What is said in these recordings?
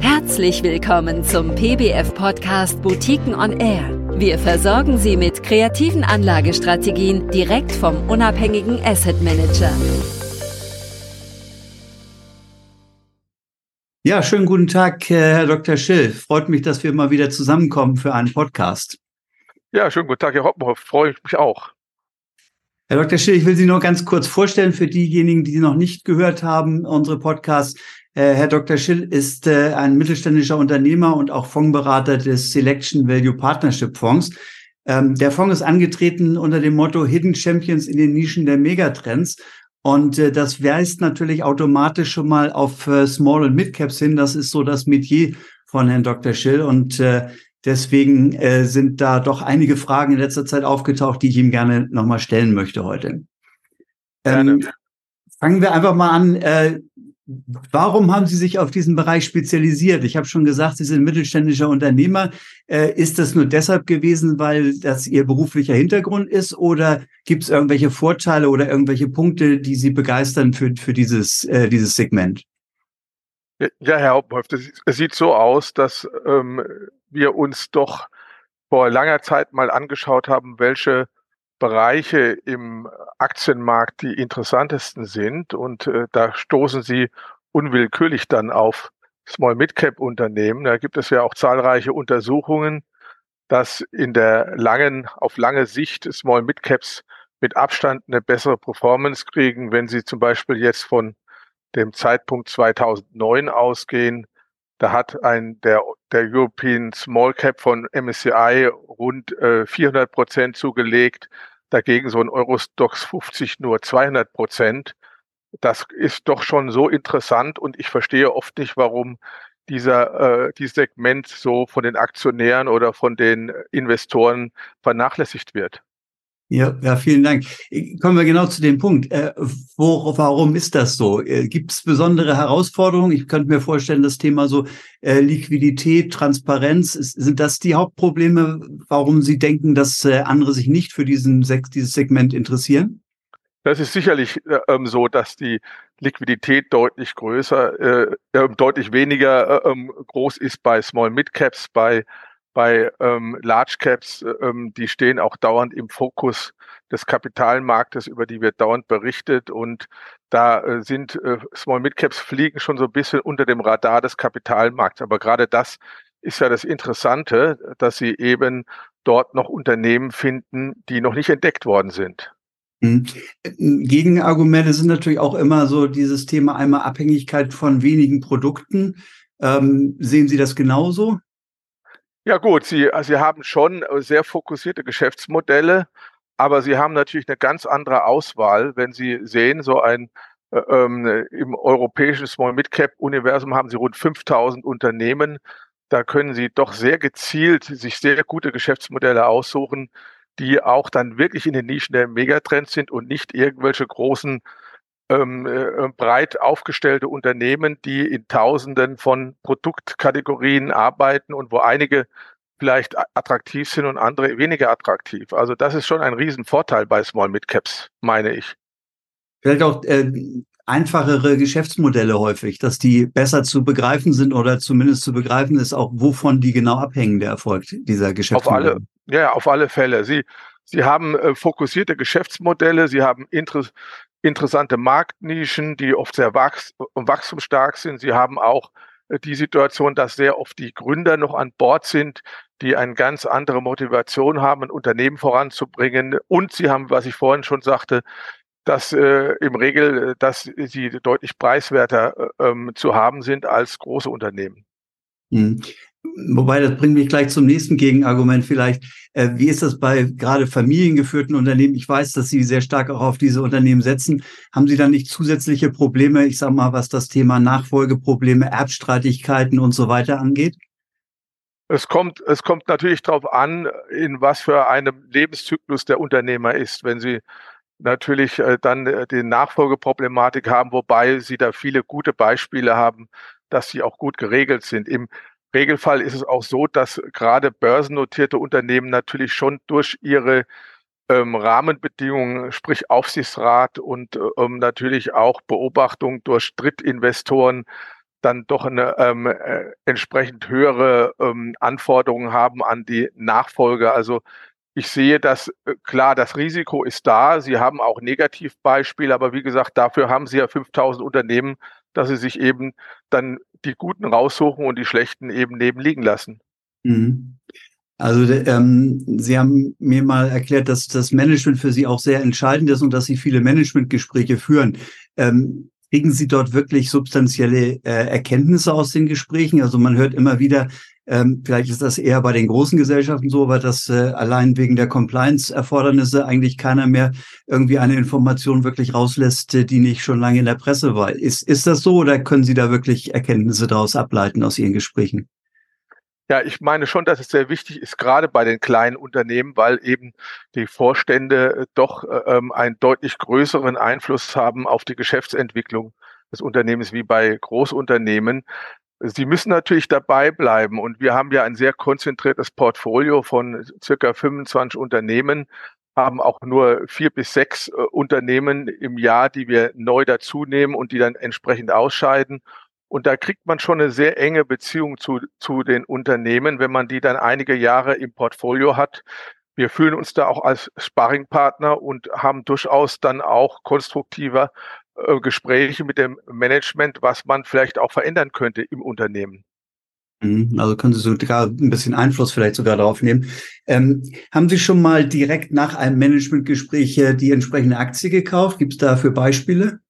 Herzlich willkommen zum PBF-Podcast Boutiquen on Air. Wir versorgen Sie mit kreativen Anlagestrategien direkt vom unabhängigen Asset Manager. Ja, schönen guten Tag, äh, Herr Dr. Schill. Freut mich, dass wir mal wieder zusammenkommen für einen Podcast. Ja, schönen guten Tag, Herr Hoppenhoff. Freue ich mich auch. Herr Dr. Schill, ich will Sie nur ganz kurz vorstellen für diejenigen, die noch nicht gehört haben, unsere Podcasts. Äh, Herr Dr. Schill ist äh, ein mittelständischer Unternehmer und auch Fondsberater des Selection Value Partnership Fonds. Ähm, der Fonds ist angetreten unter dem Motto Hidden Champions in den Nischen der Megatrends. Und äh, das weist natürlich automatisch schon mal auf Small- und Mid-Caps hin. Das ist so das Metier von Herrn Dr. Schill. Und deswegen sind da doch einige Fragen in letzter Zeit aufgetaucht, die ich ihm gerne nochmal stellen möchte heute. Ähm, fangen wir einfach mal an. Warum haben Sie sich auf diesen Bereich spezialisiert? Ich habe schon gesagt, Sie sind mittelständischer Unternehmer. Äh, ist das nur deshalb gewesen, weil das Ihr beruflicher Hintergrund ist oder gibt es irgendwelche Vorteile oder irgendwelche Punkte, die Sie begeistern für, für dieses, äh, dieses Segment? Ja, Herr Hauptmann, es sieht so aus, dass ähm, wir uns doch vor langer Zeit mal angeschaut haben, welche Bereiche im Aktienmarkt die interessantesten sind. Und äh, da stoßen Sie unwillkürlich dann auf Small-Mid-Cap-Unternehmen. Da gibt es ja auch zahlreiche Untersuchungen, dass in der langen, auf lange Sicht Small-Mid-Caps mit Abstand eine bessere Performance kriegen, wenn sie zum Beispiel jetzt von dem Zeitpunkt 2009 ausgehen. Da hat ein der, der European Small Cap von MSCI rund äh, 400 Prozent zugelegt dagegen so ein Eurostox 50 nur 200 Prozent. Das ist doch schon so interessant und ich verstehe oft nicht, warum dieser, äh, dieses Segment so von den Aktionären oder von den Investoren vernachlässigt wird. Ja, ja, vielen Dank. Kommen wir genau zu dem Punkt. Äh, wo, warum ist das so? Äh, Gibt es besondere Herausforderungen? Ich könnte mir vorstellen, das Thema so äh, Liquidität, Transparenz, ist, sind das die Hauptprobleme, warum Sie denken, dass äh, andere sich nicht für diesen dieses Segment interessieren? Das ist sicherlich äh, ähm, so, dass die Liquidität deutlich größer, äh, äh deutlich weniger äh, ähm, groß ist bei Small Mid Caps, bei bei ähm, Large Caps, äh, ähm, die stehen auch dauernd im Fokus des Kapitalmarktes, über die wird dauernd berichtet und da äh, sind äh, Small Mid Caps fliegen schon so ein bisschen unter dem Radar des Kapitalmarkts. Aber gerade das ist ja das Interessante, dass sie eben dort noch Unternehmen finden, die noch nicht entdeckt worden sind. Mhm. Gegenargumente sind natürlich auch immer so dieses Thema einmal Abhängigkeit von wenigen Produkten. Ähm, sehen Sie das genauso? Ja gut, Sie, Sie haben schon äh, sehr fokussierte Geschäftsmodelle, aber Sie haben natürlich eine ganz andere Auswahl. Wenn Sie sehen, so ein äh, ähm, im europäischen Small Mid Cap Universum haben Sie rund 5000 Unternehmen. Da können Sie doch sehr gezielt sich sehr gute Geschäftsmodelle aussuchen, die auch dann wirklich in den Nischen der Megatrends sind und nicht irgendwelche großen ähm, äh, breit aufgestellte Unternehmen, die in Tausenden von Produktkategorien arbeiten und wo einige vielleicht attraktiv sind und andere weniger attraktiv. Also das ist schon ein Riesenvorteil bei Small Mid Caps, meine ich. Vielleicht auch äh, einfachere Geschäftsmodelle häufig, dass die besser zu begreifen sind oder zumindest zu begreifen ist, auch wovon die genau abhängen, der Erfolg dieser Geschäftsmodelle. Auf alle, ja, auf alle Fälle. Sie, Sie haben äh, fokussierte Geschäftsmodelle, Sie haben Inter interessante Marktnischen, die oft sehr wachs wachstumsstark sind. Sie haben auch äh, die Situation, dass sehr oft die Gründer noch an Bord sind, die eine ganz andere Motivation haben, ein Unternehmen voranzubringen. Und sie haben, was ich vorhin schon sagte, dass äh, im Regel, äh, dass sie deutlich preiswerter äh, ähm, zu haben sind als große Unternehmen. Wobei, das bringt mich gleich zum nächsten Gegenargument vielleicht. Äh, wie ist das bei gerade familiengeführten Unternehmen? Ich weiß, dass Sie sehr stark auch auf diese Unternehmen setzen. Haben Sie dann nicht zusätzliche Probleme, ich sage mal, was das Thema Nachfolgeprobleme, Erbstreitigkeiten und so weiter angeht? Es kommt, es kommt natürlich darauf an, in was für einem Lebenszyklus der Unternehmer ist. Wenn Sie natürlich äh, dann äh, die Nachfolgeproblematik haben, wobei Sie da viele gute Beispiele haben, dass sie auch gut geregelt sind. Im Regelfall ist es auch so, dass gerade börsennotierte Unternehmen natürlich schon durch ihre ähm, Rahmenbedingungen, sprich Aufsichtsrat und ähm, natürlich auch Beobachtung durch Drittinvestoren, dann doch eine ähm, äh, entsprechend höhere ähm, Anforderungen haben an die Nachfolge. Also ich sehe das äh, klar, das Risiko ist da. Sie haben auch Negativbeispiele, aber wie gesagt, dafür haben Sie ja 5000 Unternehmen, dass Sie sich eben dann die Guten raussuchen und die Schlechten eben nebenliegen lassen. Mhm. Also ähm, Sie haben mir mal erklärt, dass das Management für Sie auch sehr entscheidend ist und dass Sie viele Managementgespräche führen. Ähm, kriegen Sie dort wirklich substanzielle äh, Erkenntnisse aus den Gesprächen? Also man hört immer wieder, ähm, vielleicht ist das eher bei den großen Gesellschaften so, aber dass äh, allein wegen der Compliance-Erfordernisse eigentlich keiner mehr irgendwie eine Information wirklich rauslässt, äh, die nicht schon lange in der Presse war. Ist, ist das so oder können Sie da wirklich Erkenntnisse daraus ableiten aus Ihren Gesprächen? Ja, ich meine schon, dass es sehr wichtig ist, gerade bei den kleinen Unternehmen, weil eben die Vorstände äh, doch äh, ähm, einen deutlich größeren Einfluss haben auf die Geschäftsentwicklung des Unternehmens wie bei Großunternehmen. Sie müssen natürlich dabei bleiben und wir haben ja ein sehr konzentriertes Portfolio von circa 25 Unternehmen, haben auch nur vier bis sechs äh, Unternehmen im Jahr, die wir neu dazu nehmen und die dann entsprechend ausscheiden. Und da kriegt man schon eine sehr enge Beziehung zu, zu den Unternehmen, wenn man die dann einige Jahre im Portfolio hat. Wir fühlen uns da auch als Sparringpartner und haben durchaus dann auch konstruktiver äh, Gespräche mit dem Management, was man vielleicht auch verändern könnte im Unternehmen. Mhm. Also können Sie sogar ein bisschen Einfluss vielleicht sogar darauf nehmen. Ähm, haben Sie schon mal direkt nach einem Managementgespräch die entsprechende Aktie gekauft? Gibt es dafür Beispiele?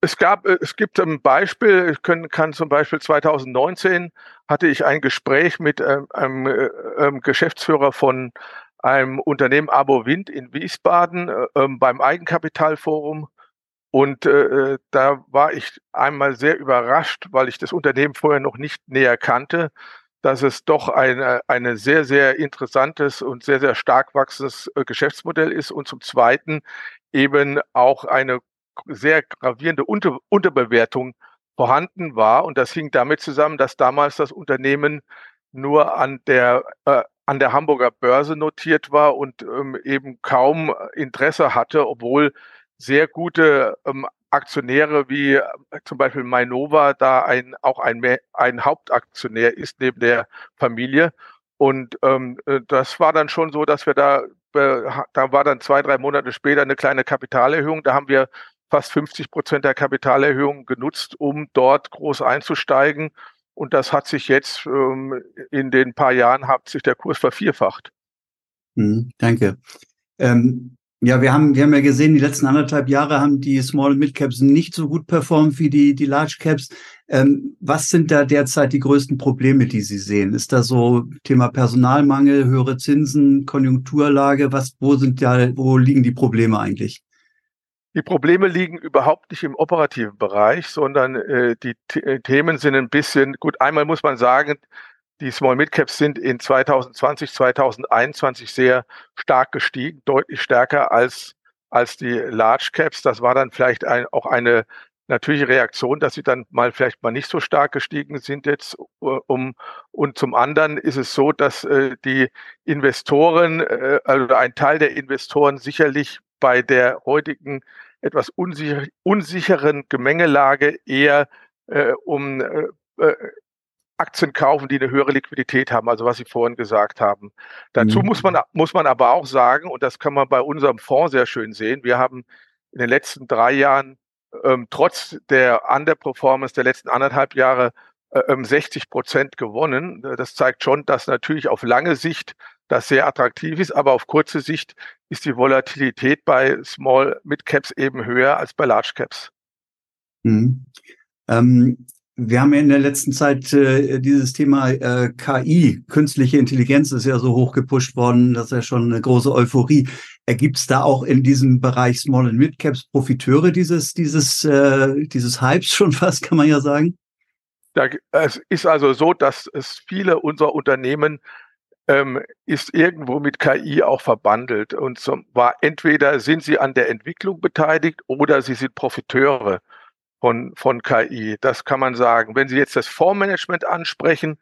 Es gab, äh, es gibt ein Beispiel, ich können, kann zum Beispiel 2019 hatte ich ein Gespräch mit ähm, einem, äh, Geschäftsführer von einem Unternehmen Abo Wind in Wiesbaden äh, ähm, beim Eigenkapitalforum. Und äh, da war ich einmal sehr überrascht, weil ich das Unternehmen vorher noch nicht näher kannte, dass es doch eine, eine sehr, sehr interessantes und sehr, sehr stark wachsendes Geschäftsmodell ist und zum Zweiten eben auch eine sehr gravierende Unter Unterbewertung vorhanden war. Und das hing damit zusammen, dass damals das Unternehmen nur an der, äh, an der Hamburger Börse notiert war und ähm, eben kaum Interesse hatte, obwohl sehr gute ähm, Aktionäre wie äh, zum Beispiel Mainova da ein, auch ein, ein Hauptaktionär ist neben der Familie. Und ähm, äh, das war dann schon so, dass wir da, äh, da war dann zwei, drei Monate später eine kleine Kapitalerhöhung. Da haben wir fast 50 Prozent der Kapitalerhöhung genutzt, um dort groß einzusteigen. Und das hat sich jetzt ähm, in den paar Jahren hat sich der Kurs vervierfacht. Mhm, danke. Ähm, ja, wir haben, wir haben ja gesehen, die letzten anderthalb Jahre haben die Small Mid Caps nicht so gut performt wie die, die Large Caps. Ähm, was sind da derzeit die größten Probleme, die Sie sehen? Ist da so Thema Personalmangel, höhere Zinsen, Konjunkturlage? Was, wo sind da, wo liegen die Probleme eigentlich? Die Probleme liegen überhaupt nicht im operativen Bereich, sondern äh, die T äh, Themen sind ein bisschen, gut, einmal muss man sagen, die Small Mid Caps sind in 2020, 2021 sehr stark gestiegen, deutlich stärker als, als die Large Caps. Das war dann vielleicht ein, auch eine natürliche Reaktion, dass sie dann mal vielleicht mal nicht so stark gestiegen sind jetzt. Äh, um, und zum anderen ist es so, dass äh, die Investoren, äh, also ein Teil der Investoren sicherlich bei der heutigen etwas unsicher, unsicheren Gemengelage eher äh, um äh, äh, Aktien kaufen, die eine höhere Liquidität haben, also was Sie vorhin gesagt haben. Dazu mhm. muss man, muss man aber auch sagen, und das kann man bei unserem Fonds sehr schön sehen, wir haben in den letzten drei Jahren ähm, trotz der Underperformance der letzten anderthalb Jahre äh, 60 ähm, Prozent gewonnen. Das zeigt schon, dass natürlich auf lange Sicht das sehr attraktiv ist, aber auf kurze Sicht ist die Volatilität bei Small Mid Caps eben höher als bei Large Caps. Mhm. Ähm, wir haben ja in der letzten Zeit äh, dieses Thema äh, KI, künstliche Intelligenz, ist ja so hoch gepusht worden, das ist ja schon eine große Euphorie. Ergibt es da auch in diesem Bereich Small and Mid Caps Profiteure dieses dieses äh, dieses Hypes schon fast, kann man ja sagen? Da, es ist also so, dass es viele unserer Unternehmen ähm, ist irgendwo mit KI auch verbandelt. Und zwar entweder sind sie an der Entwicklung beteiligt oder sie sind Profiteure von, von KI. Das kann man sagen. Wenn Sie jetzt das Fondsmanagement ansprechen,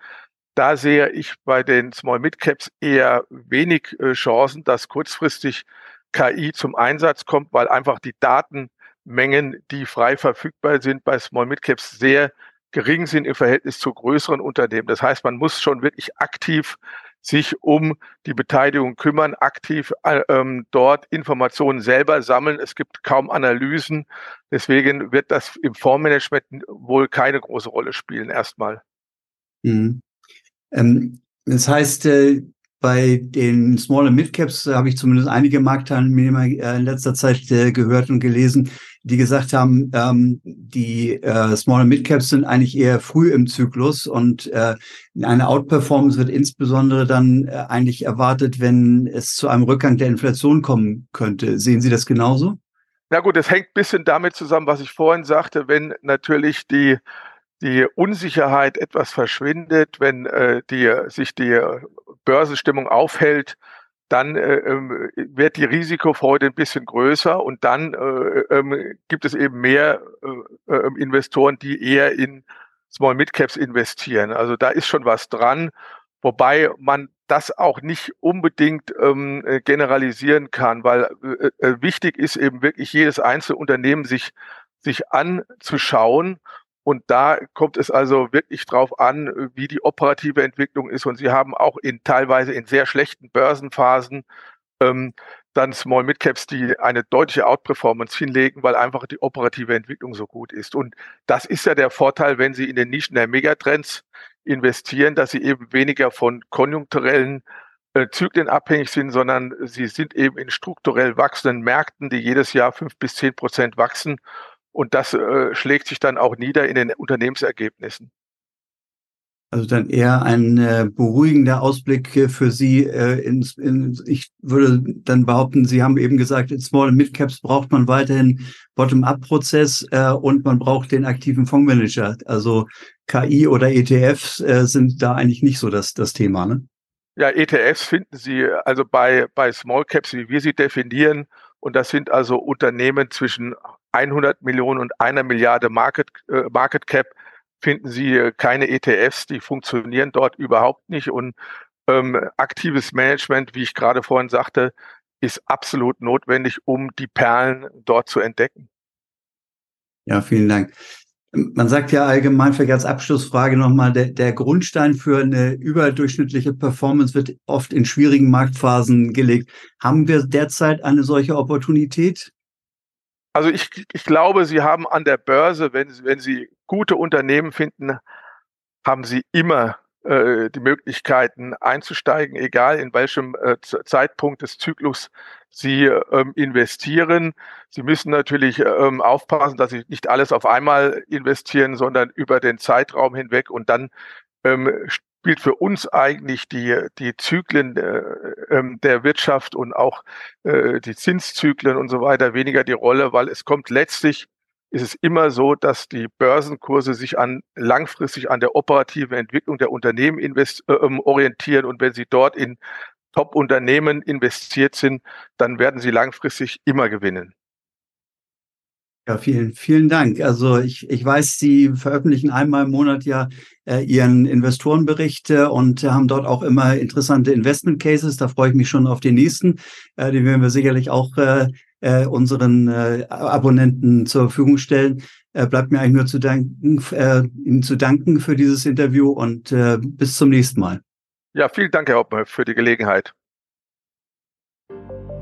da sehe ich bei den Small Mid Caps eher wenig äh, Chancen, dass kurzfristig KI zum Einsatz kommt, weil einfach die Datenmengen, die frei verfügbar sind, bei Small Mid Caps sehr gering sind im Verhältnis zu größeren Unternehmen. Das heißt, man muss schon wirklich aktiv sich um die Beteiligung kümmern, aktiv äh, ähm, dort Informationen selber sammeln. Es gibt kaum Analysen. Deswegen wird das im Fondsmanagement wohl keine große Rolle spielen erstmal. Mhm. Ähm, das heißt, äh, bei den Small and Mid Caps habe ich zumindest einige Marktteilnehmer äh, in letzter Zeit äh, gehört und gelesen, die gesagt haben, ähm, die äh, Small and Mid Caps sind eigentlich eher früh im Zyklus und äh, eine Outperformance wird insbesondere dann äh, eigentlich erwartet, wenn es zu einem Rückgang der Inflation kommen könnte. Sehen Sie das genauso? Na gut, es hängt ein bisschen damit zusammen, was ich vorhin sagte, wenn natürlich die die Unsicherheit etwas verschwindet, wenn äh, die, sich die Börsenstimmung aufhält, dann äh, ähm, wird die Risikofreude ein bisschen größer und dann äh, äh, gibt es eben mehr äh, ähm, Investoren, die eher in Small Mid Caps investieren. Also da ist schon was dran, wobei man das auch nicht unbedingt ähm, äh, generalisieren kann, weil äh, äh, wichtig ist eben wirklich jedes einzelne Unternehmen sich sich anzuschauen und da kommt es also wirklich drauf an, wie die operative Entwicklung ist. Und sie haben auch in teilweise in sehr schlechten Börsenphasen ähm, dann Small Mid Caps, die eine deutliche Outperformance hinlegen, weil einfach die operative Entwicklung so gut ist. Und das ist ja der Vorteil, wenn Sie in den Nischen der Megatrends investieren, dass Sie eben weniger von konjunkturellen äh, Zyklen abhängig sind, sondern Sie sind eben in strukturell wachsenden Märkten, die jedes Jahr fünf bis zehn Prozent wachsen. Und das äh, schlägt sich dann auch nieder in den Unternehmensergebnissen. Also dann eher ein äh, beruhigender Ausblick für Sie. Äh, ins, in, ich würde dann behaupten, Sie haben eben gesagt, in Small and Mid Caps braucht man weiterhin Bottom-up-Prozess äh, und man braucht den aktiven Fondsmanager. Also KI oder ETFs äh, sind da eigentlich nicht so das, das Thema. Ne? Ja, ETFs finden Sie also bei, bei Small Caps, wie wir sie definieren. Und das sind also Unternehmen zwischen 100 Millionen und einer Milliarde Market, äh, Market Cap finden Sie keine ETFs, die funktionieren dort überhaupt nicht. Und ähm, aktives Management, wie ich gerade vorhin sagte, ist absolut notwendig, um die Perlen dort zu entdecken. Ja, vielen Dank. Man sagt ja allgemein, vielleicht als Abschlussfrage nochmal, der, der Grundstein für eine überdurchschnittliche Performance wird oft in schwierigen Marktphasen gelegt. Haben wir derzeit eine solche Opportunität? Also ich, ich glaube, Sie haben an der Börse, wenn, wenn Sie gute Unternehmen finden, haben Sie immer äh, die Möglichkeiten einzusteigen, egal in welchem äh, Zeitpunkt des Zyklus Sie ähm, investieren. Sie müssen natürlich ähm, aufpassen, dass Sie nicht alles auf einmal investieren, sondern über den Zeitraum hinweg und dann ähm, spielt für uns eigentlich die, die Zyklen äh, ähm, der Wirtschaft und auch äh, die Zinszyklen und so weiter weniger die Rolle, weil es kommt letztlich, ist es immer so, dass die Börsenkurse sich an langfristig an der operativen Entwicklung der Unternehmen invest, äh, ähm, orientieren und wenn sie dort in Top-Unternehmen investiert sind, dann werden sie langfristig immer gewinnen. Ja, vielen, vielen Dank. Also ich, ich weiß, Sie veröffentlichen einmal im Monat ja äh, Ihren Investorenbericht äh, und haben dort auch immer interessante Investment Cases. Da freue ich mich schon auf den nächsten. Äh, den werden wir sicherlich auch äh, äh, unseren äh, Abonnenten zur Verfügung stellen. Äh, bleibt mir eigentlich nur zu danken, äh, Ihnen zu danken für dieses Interview und äh, bis zum nächsten Mal. Ja, vielen Dank, Herr Hauptmann, für die Gelegenheit.